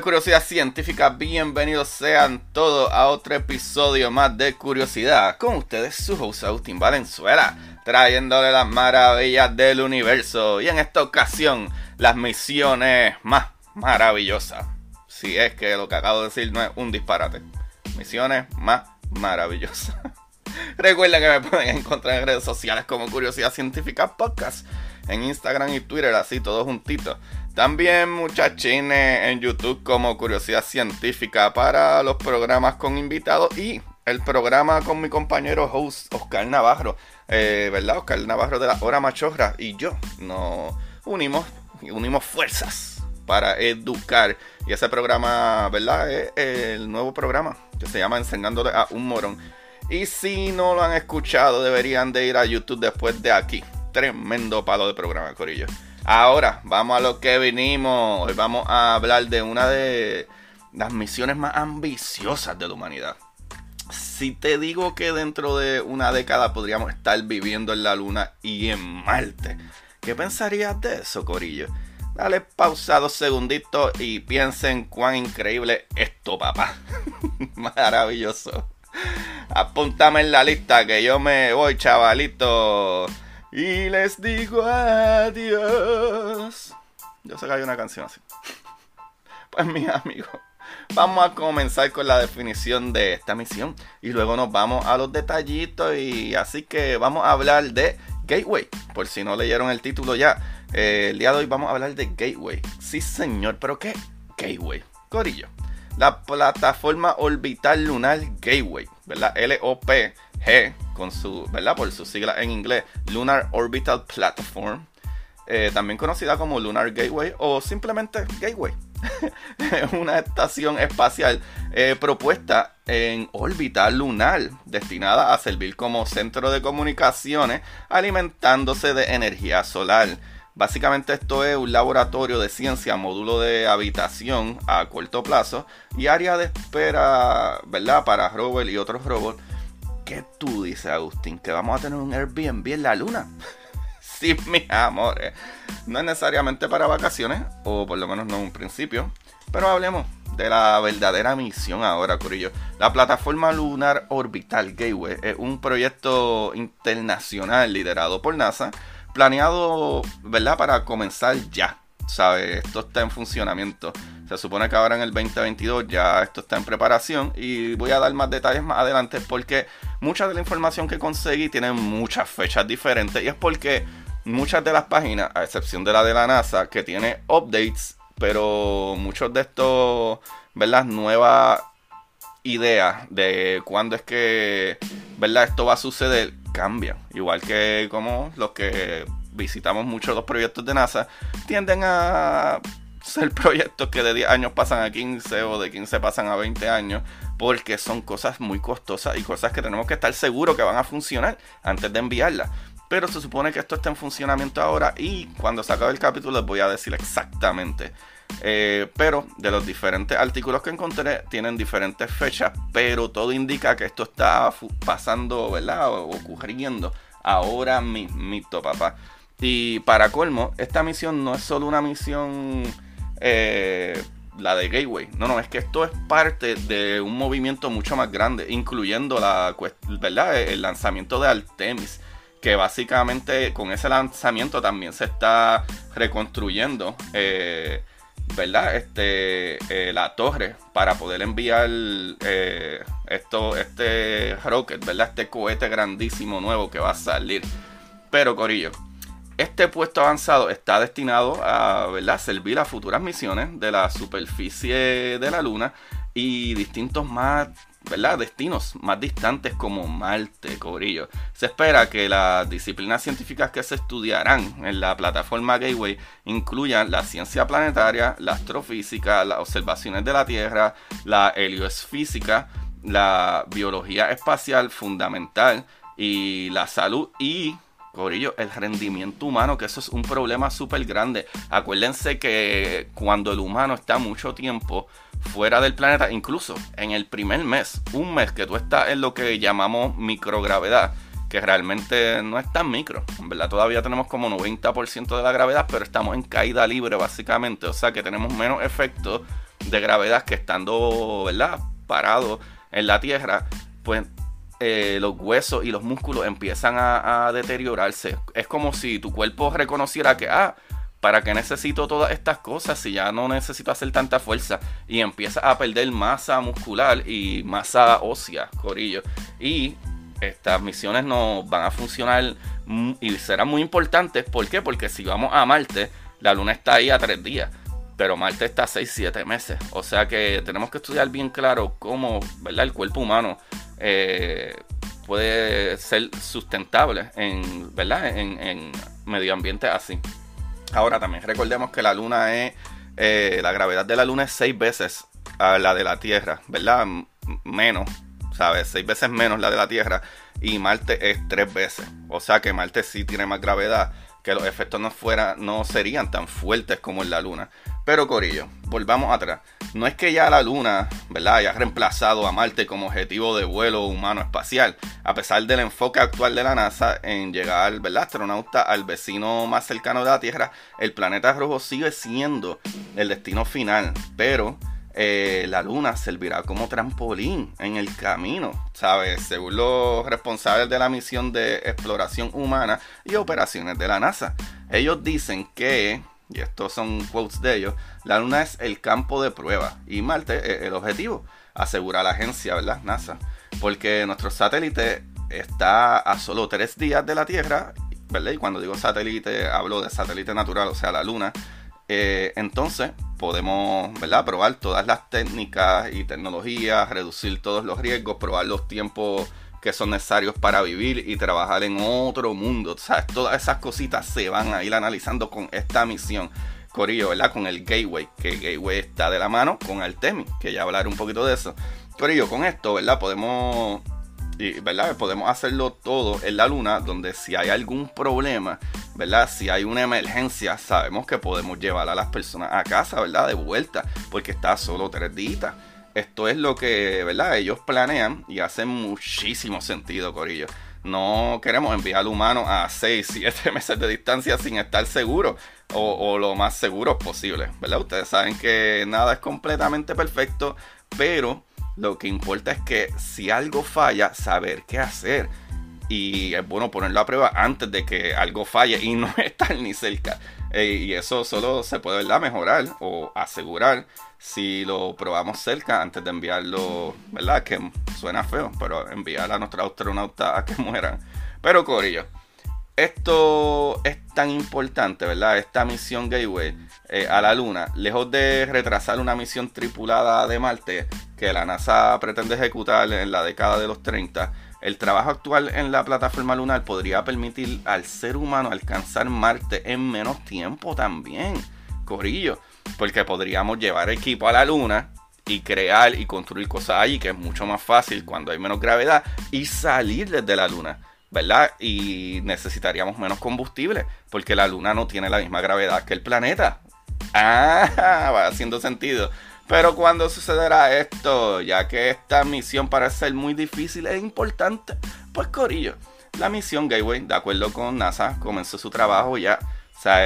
Curiosidad Científica, bienvenidos sean todos a otro episodio más de Curiosidad. Con ustedes su host Agustín Valenzuela, trayéndole las maravillas del universo y en esta ocasión las misiones más maravillosas. Si es que lo que acabo de decir no es un disparate. Misiones más maravillosas. Recuerden que me pueden encontrar en redes sociales como Curiosidad Científica Podcast, en Instagram y Twitter, así todos juntitos. También muchachines en YouTube como Curiosidad Científica para los programas con invitados y el programa con mi compañero host Oscar Navarro, eh, ¿verdad? Oscar Navarro de la Hora Machorra y yo nos unimos, unimos fuerzas para educar. Y ese programa, ¿verdad? Es el nuevo programa que se llama Enseñándole a un morón. Y si no lo han escuchado, deberían de ir a YouTube después de aquí. Tremendo palo de programa, Corillo. Ahora, vamos a lo que vinimos. Hoy vamos a hablar de una de las misiones más ambiciosas de la humanidad. Si te digo que dentro de una década podríamos estar viviendo en la Luna y en Marte, ¿qué pensarías de eso, Corillo? Dale pausa dos segunditos y piensen cuán increíble esto, papá. Maravilloso. Apúntame en la lista que yo me voy, chavalito. Y les digo adiós. Yo sé que hay una canción así. Pues mis amigos, vamos a comenzar con la definición de esta misión. Y luego nos vamos a los detallitos. Y así que vamos a hablar de Gateway. Por si no leyeron el título ya. Eh, el día de hoy vamos a hablar de Gateway. Sí, señor, pero ¿qué? Gateway. Corillo. La plataforma orbital lunar Gateway, ¿verdad? L-O-P-G, con su, ¿verdad? Por su sigla en inglés, Lunar Orbital Platform. Eh, también conocida como Lunar Gateway o simplemente Gateway. Es una estación espacial eh, propuesta en órbita lunar, destinada a servir como centro de comunicaciones, alimentándose de energía solar. Básicamente esto es un laboratorio de ciencia, módulo de habitación a corto plazo y área de espera, ¿verdad? Para rover y otros robots. ¿Qué tú dices, Agustín? ¿Que vamos a tener un Airbnb en la luna? sí, mis amores. No es necesariamente para vacaciones, o por lo menos no en un principio. Pero hablemos de la verdadera misión ahora, Corillo. La plataforma lunar orbital Gateway es un proyecto internacional liderado por NASA planeado, ¿verdad? Para comenzar ya. ¿Sabes? Esto está en funcionamiento. Se supone que ahora en el 2022 ya esto está en preparación y voy a dar más detalles más adelante porque mucha de la información que conseguí tiene muchas fechas diferentes y es porque muchas de las páginas, a excepción de la de la NASA, que tiene updates, pero muchos de estos, ¿verdad? Nuevas ideas de cuándo es que, ¿verdad? Esto va a suceder, cambian. Igual que como los que visitamos muchos los proyectos de NASA, tienden a ser proyectos que de 10 años pasan a 15 o de 15 pasan a 20 años, porque son cosas muy costosas y cosas que tenemos que estar seguros que van a funcionar antes de enviarlas. Pero se supone que esto está en funcionamiento ahora y cuando se acabe el capítulo les voy a decir exactamente. Eh, pero de los diferentes artículos que encontré tienen diferentes fechas, pero todo indica que esto está pasando, ¿verdad? O ocurriendo ahora mismito, papá. Y para colmo, esta misión no es solo una misión, eh, la de Gateway. No, no, es que esto es parte de un movimiento mucho más grande, incluyendo la, ¿verdad? el lanzamiento de Artemis que básicamente con ese lanzamiento también se está reconstruyendo, eh, ¿verdad? Este, eh, la torre para poder enviar eh, esto, este rocket, ¿verdad? Este cohete grandísimo nuevo que va a salir. Pero, Corillo, este puesto avanzado está destinado a ¿verdad? servir a futuras misiones de la superficie de la Luna y distintos más ¿verdad? destinos más distantes como Marte, Corillo. Se espera que las disciplinas científicas que se estudiarán en la plataforma Gateway incluyan la ciencia planetaria, la astrofísica, las observaciones de la Tierra, la heliosfísica, la biología espacial fundamental y la salud y Corillo, el rendimiento humano, que eso es un problema súper grande. Acuérdense que cuando el humano está mucho tiempo fuera del planeta, incluso en el primer mes, un mes que tú estás en lo que llamamos microgravedad, que realmente no es tan micro, verdad todavía tenemos como 90% de la gravedad, pero estamos en caída libre básicamente, o sea que tenemos menos efecto de gravedad que estando, ¿verdad? Parado en la Tierra, pues eh, los huesos y los músculos empiezan a, deteriorarse. Es como si tu cuerpo reconociera que, ah, ¿para qué necesito todas estas cosas si ya no necesito hacer tanta fuerza? Y empieza a perder masa muscular y masa ósea, corillo. Y estas misiones no van a funcionar y serán muy importantes. ¿Por qué? Porque si vamos a Marte, la luna está ahí a tres días. Pero Marte está a 6-7 meses. O sea que tenemos que estudiar bien claro cómo ¿verdad? el cuerpo humano eh, puede ser sustentable en, ¿verdad? En, medio ambiente así. Ahora también recordemos que la luna es, eh, la gravedad de la luna es seis veces a la de la Tierra, ¿verdad? Menos, ¿sabes? Seis veces menos la de la Tierra y Marte es tres veces. O sea que Marte sí tiene más gravedad, que los efectos no, fuera, no serían tan fuertes como en la luna. Pero Corillo, volvamos atrás. No es que ya la Luna, ¿verdad?, haya reemplazado a Marte como objetivo de vuelo humano espacial, a pesar del enfoque actual de la NASA en llegar, ¿verdad?, astronauta al vecino más cercano de la Tierra, el planeta rojo sigue siendo el destino final, pero eh, la Luna servirá como trampolín en el camino, ¿sabes? Según los responsables de la misión de exploración humana y operaciones de la NASA. Ellos dicen que y estos son quotes de ellos, la Luna es el campo de prueba y Marte es el objetivo, asegura la agencia, ¿verdad? NASA. Porque nuestro satélite está a solo tres días de la Tierra, ¿verdad? Y cuando digo satélite hablo de satélite natural, o sea, la Luna. Eh, entonces podemos probar todas las técnicas y tecnologías, reducir todos los riesgos, probar los tiempos que son necesarios para vivir y trabajar en otro mundo. O todas esas cositas se van a ir analizando con esta misión. Corillo, ¿verdad? Con el Gateway, que el Gateway está de la mano con Artemis, que ya hablaré un poquito de eso. Corillo, con esto, ¿verdad? Podemos, ¿verdad? Podemos hacerlo todo en la luna, donde si hay algún problema, ¿verdad? Si hay una emergencia, sabemos que podemos llevar a las personas a casa, ¿verdad? De vuelta, porque está solo tres días. Esto es lo que, ¿verdad? Ellos planean y hace muchísimo sentido, Corillo. No queremos enviar al humano a 6, 7 meses de distancia sin estar seguro o, lo más seguro posible, ¿verdad? Ustedes saben que nada es completamente perfecto, pero lo que importa es que si algo falla, saber qué hacer. Y es bueno ponerlo a prueba antes de que algo falle y no estar ni cerca. Y eso solo se puede ¿verdad? mejorar o asegurar si lo probamos cerca antes de enviarlo, ¿verdad? Que suena feo, pero enviar a nuestros astronautas a que mueran. Pero Corillo, esto es tan importante, ¿verdad? Esta misión Gateway eh, a la Luna, lejos de retrasar una misión tripulada de Marte que la NASA pretende ejecutar en la década de los 30, el trabajo actual en la plataforma lunar podría permitir al ser humano alcanzar Marte en menos tiempo también. Corillo, porque podríamos llevar equipo a la luna y crear y construir cosas allí, que es mucho más fácil cuando hay menos gravedad, y salir desde la luna, ¿verdad? Y necesitaríamos menos combustible, porque la luna no tiene la misma gravedad que el planeta. Ah, va haciendo sentido. Pero cuando sucederá esto, ya que esta misión parece ser muy difícil e importante, pues Corillo, la misión Gateway, de acuerdo con NASA, comenzó su trabajo ya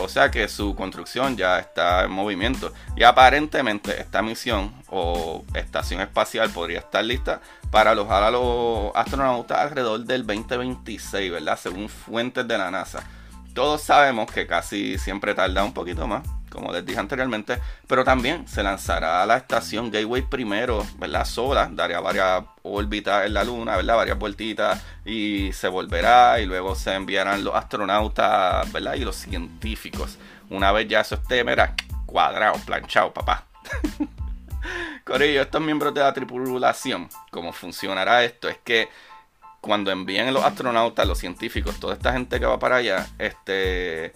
o sea, que su construcción ya está en movimiento. Y aparentemente esta misión o estación espacial podría estar lista para alojar a los astronautas alrededor del 2026, ¿verdad? Según fuentes de la NASA. Todos sabemos que casi siempre tarda un poquito más, como les dije anteriormente, pero también se lanzará a la estación Gateway primero, ¿verdad? Sola, daría varias órbitas en la luna, ¿verdad? Varias vueltitas y se volverá y luego se enviarán los astronautas, ¿verdad? Y los científicos. Una vez ya eso esté, mira, cuadrado, planchado, papá. Corillo, estos miembros de la tripulación, ¿cómo funcionará esto? Es que cuando envíen los astronautas, los científicos, toda esta gente que va para allá, este,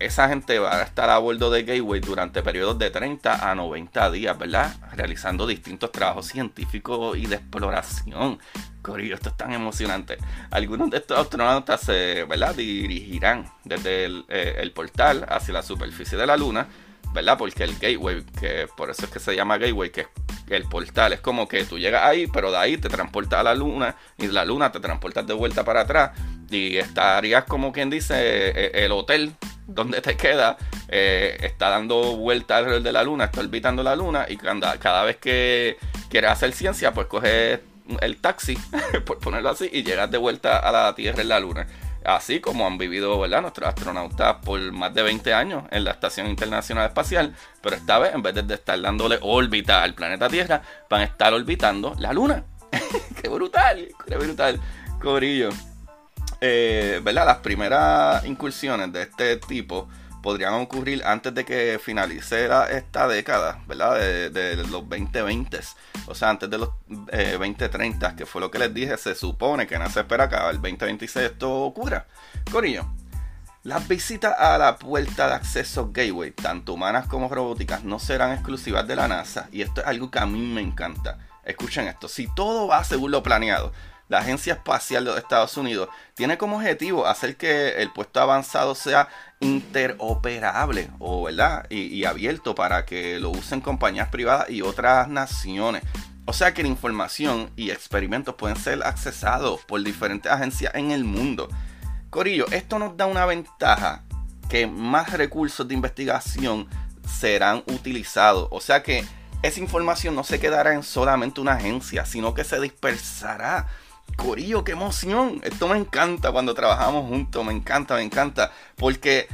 esa gente va a estar a bordo de Gateway durante periodos de 30 a 90 días, ¿verdad? Realizando distintos trabajos científicos y de exploración. Corillo, esto es tan emocionante. Algunos de estos astronautas se, ¿verdad? dirigirán desde el, eh, el portal hacia la superficie de la Luna ¿verdad? Porque el gateway, que por eso es que se llama gateway, que es el portal, es como que tú llegas ahí, pero de ahí te transporta a la luna y la luna te transportas de vuelta para atrás y estarías como quien dice e, el hotel donde te queda eh, está dando vuelta alrededor de la luna, está orbitando la luna y cada, cada vez que quieres hacer ciencia, pues coges el taxi, por ponerlo así, y llegas de vuelta a la Tierra en la luna así como han vivido ¿verdad? nuestros astronautas por más de 20 años en la Estación Internacional Espacial, pero esta vez en vez de estar dándole órbita al planeta Tierra, van a estar orbitando la Luna. ¡Qué brutal! ¡Qué brutal! Cobrillo. Eh, ¿verdad? Las primeras incursiones de este tipo podrían ocurrir antes de que finalice esta década, ¿verdad? De, los 2020, o sea, antes de los 2030, eh, que fue lo que les dije, se supone que no se espera que el 2026 esto ocurra. Corillo, las visitas a la puerta de acceso Gateway, tanto humanas como robóticas, no serán exclusivas de la NASA, y esto es algo que a mí me encanta. Escuchen esto, si todo va según lo planeado, la Agencia Espacial de Estados Unidos tiene como objetivo hacer que el puesto avanzado sea interoperable o verdad y, abierto para que lo usen compañías privadas y otras naciones. O sea que la información y experimentos pueden ser accesados por diferentes agencias en el mundo. Corillo, esto nos da una ventaja que más recursos de investigación serán utilizados. O sea que esa información no se quedará en solamente una agencia, sino que se dispersará Corillo, qué emoción. Esto me encanta cuando trabajamos juntos. Me encanta, me encanta. Porque,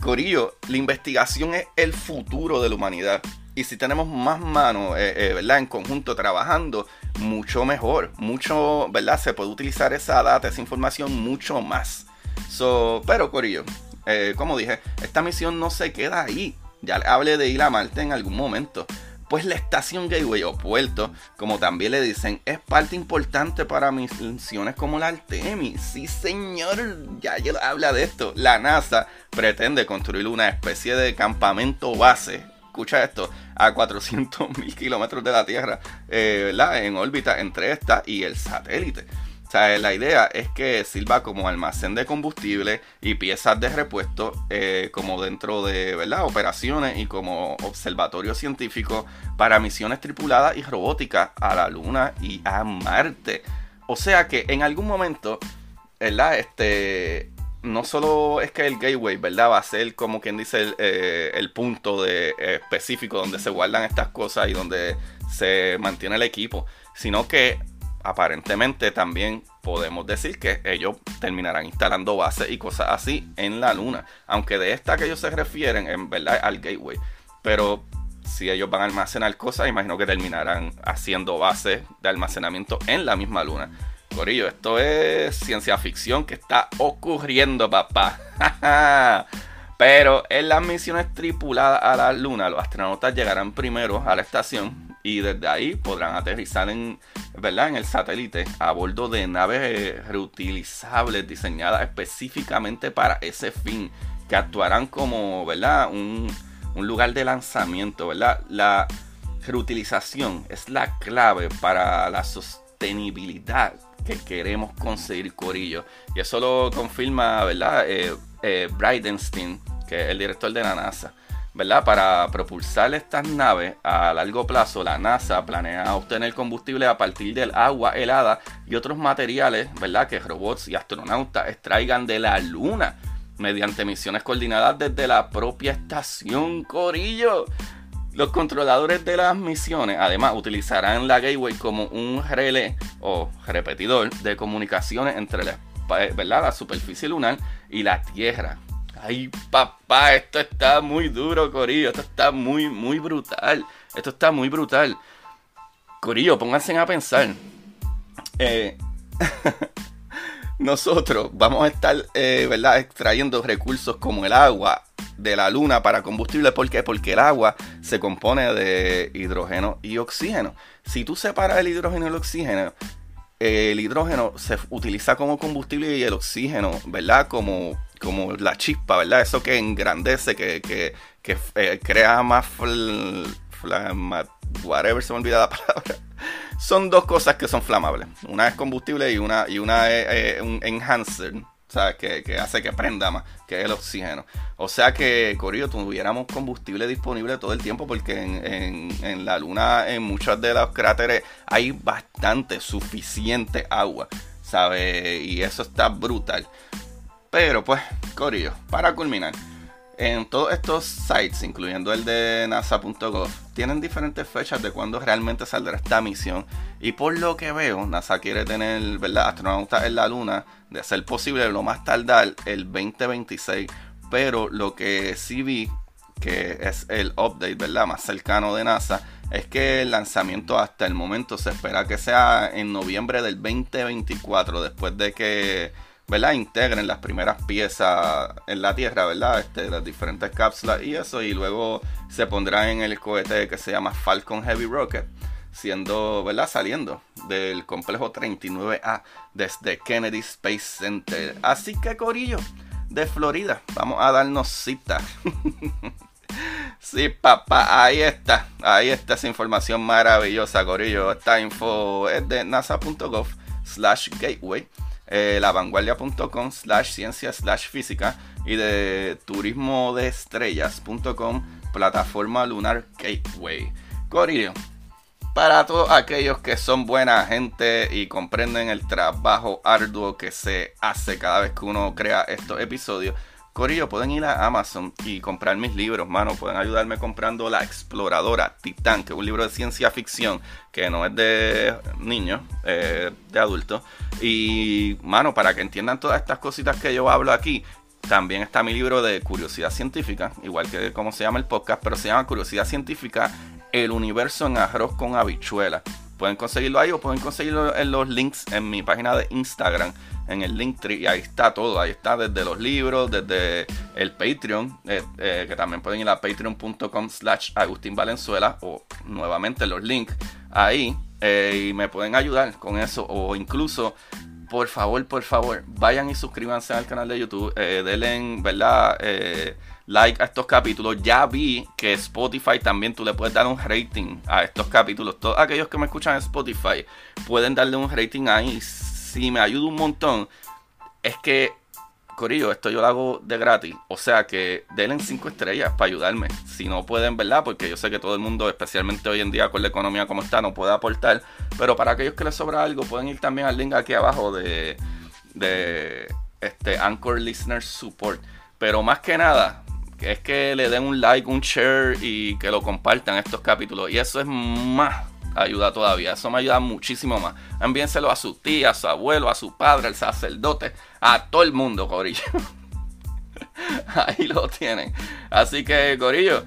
Corillo, la investigación es el futuro de la humanidad. Y si tenemos más manos, eh, eh, ¿verdad? En conjunto trabajando, mucho mejor. Mucho, ¿verdad? Se puede utilizar esa data, esa información mucho más. So, pero, Corillo, eh, como dije, esta misión no se queda ahí. Ya hablé de ir a Marte en algún momento. Pues la estación Gateway o puerto, como también le dicen, es parte importante para misiones como la Artemis. Sí, señor, ya, ya habla de esto. La NASA pretende construir una especie de campamento base escucha esto, a 400 mil kilómetros de la Tierra, eh. En órbita entre esta y el satélite. O sea, la idea es que sirva como almacén de combustible y piezas de repuesto, eh, como dentro de ¿verdad? operaciones y como observatorio científico para misiones tripuladas y robóticas a la Luna y a Marte. O sea que en algún momento, ¿verdad? Este, no solo es que el gateway, ¿verdad? Va a ser como quien dice el, eh, punto específico donde se guardan estas cosas y donde se mantiene el equipo, sino que aparentemente también podemos decir que ellos terminarán instalando bases y cosas así en la luna. Aunque de esta que ellos se refieren, en verdad, al gateway. Pero si ellos van a almacenar cosas, imagino que terminarán haciendo bases de almacenamiento en la misma luna. Corillo, esto es ciencia ficción que está ocurriendo, papá. Pero en las misiones tripuladas a la luna, los astronautas llegarán primero a la estación y desde ahí podrán aterrizar en, ¿verdad? en el satélite a bordo de naves eh, reutilizables diseñadas específicamente para ese fin, que actuarán como ¿verdad? Un, un lugar de lanzamiento. ¿verdad? La reutilización es la clave para la sostenibilidad que queremos conseguir, Corillo. Y eso lo confirma ¿verdad? Eh, eh, Bridenstine, que es el director de la NASA. Para propulsar estas naves a largo plazo, la NASA planea obtener combustible a partir del agua helada y otros materiales, ¿verdad? Que robots y astronautas extraigan de la Luna mediante misiones coordinadas desde la propia estación Corillo. Los controladores de las misiones además utilizarán la Gateway como un relé o repetidor de comunicaciones entre la superficie lunar y la Tierra Ay, papá, esto está muy duro, Corillo. Esto está muy, muy brutal. Esto está muy brutal. Corillo, pónganse a pensar. Eh, nosotros vamos a estar, eh, ¿verdad?, extrayendo recursos como el agua de la luna para combustible. ¿Por qué? Porque el agua se compone de hidrógeno y oxígeno. Si tú separas el hidrógeno y el oxígeno, el hidrógeno se utiliza como combustible y el oxígeno, ¿verdad? Como, como la chispa, ¿verdad? Eso que engrandece, que, que, que eh, crea más, whatever se me olvida la palabra. Son dos cosas que son flamables. Una es combustible y una, y una es un enhancer, ¿sabes? Que, que, hace que prenda más, que es el oxígeno. O sea que, Corillo, tuviéramos combustible disponible todo el tiempo porque en, en, la Luna, en muchos de los cráteres, hay bastante, suficiente agua, ¿sabes? Y eso está brutal. Pero pues, Corillo, para culminar en todos estos sites, incluyendo el de nasa.gov, tienen diferentes fechas de cuándo realmente saldrá esta misión. Y por lo que veo, NASA quiere tener, astronautas en la Luna, de ser posible lo más tardar el 2026. Pero lo que sí vi, que es el update, ¿verdad?, más cercano de NASA, es que el lanzamiento hasta el momento se espera que sea en noviembre del 2024, después de que ¿verdad? Integren las primeras piezas en la Tierra, ¿verdad? Este, las diferentes cápsulas y eso, y luego se pondrá en el cohete que se llama Falcon Heavy Rocket, siendo, ¿verdad? Saliendo del complejo 39A desde Kennedy Space Center. Así que, Corillo, de Florida, vamos a darnos cita. Sí, papá, ahí está. Ahí está esa información maravillosa, Corillo. Esta info es de nasa.gov slash gateway eh, lavanguardia.com slash ciencia slash física y de turismodeestrellas.com plataforma lunar gateway. Corillo, para todos aquellos que son buena gente y comprenden el trabajo arduo que se hace cada vez que uno crea estos episodios, Corillo, pueden ir a Amazon y comprar mis libros, mano. Pueden ayudarme comprando La Exploradora Titán, que es un libro de ciencia ficción que no es de niños, eh, de adultos. Y, mano, para que entiendan todas estas cositas que yo hablo aquí, también está mi libro de curiosidad científica, igual que como se llama el podcast, pero se llama Curiosidad Científica, el universo en arroz con habichuela. Pueden conseguirlo ahí o pueden conseguirlo en los links en mi página de Instagram, en el Linktree. Y ahí está todo. Ahí está desde los libros, desde el Patreon, eh, eh, que también pueden ir a patreon.com slash Agustín Valenzuela o nuevamente los links ahí. Eh, y me pueden ayudar con eso. O incluso por favor, por favor, vayan y suscríbanse al canal de YouTube. denle, ¿verdad? Like a estos capítulos. Ya vi que Spotify también tú le puedes dar un rating a estos capítulos. Todos aquellos que me escuchan en Spotify pueden darle un rating ahí. Si me ayuda un montón, es que, Corillo, esto yo lo hago de gratis. O sea que denle 5 estrellas para ayudarme. Si no pueden, ¿verdad? Porque yo sé que todo el mundo, especialmente hoy en día con la economía como está, no puede aportar. Pero para aquellos que les sobra algo, pueden ir también al link aquí abajo de, de este Anchor Listener Support. Pero más que nada, es que le den un like, un share y que lo compartan estos capítulos. Y eso es más ayuda todavía. Eso me ayuda muchísimo más. Envíenselo a su tía, a su abuelo, a su padre, al sacerdote, a todo el mundo, Corillo. Ahí lo tienen. Así que, Corillo,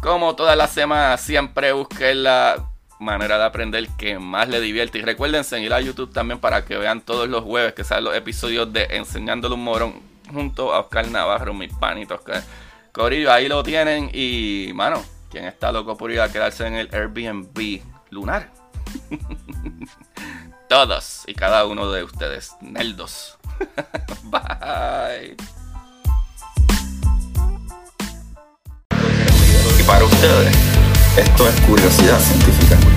como todas las semanas, siempre busquen la manera de aprender que más le divierte. Y recuerden seguir a YouTube también para que vean todos los jueves que salen los episodios de Enseñándole un Morón junto a Oscar Navarro, mis panitos. Que Corillo, ahí lo tienen. Y, mano, ¿quién está loco por ir a quedarse en el Airbnb lunar? Todos y cada uno de ustedes, Neldos. Bye. Y para ustedes, esto es curiosidad científica.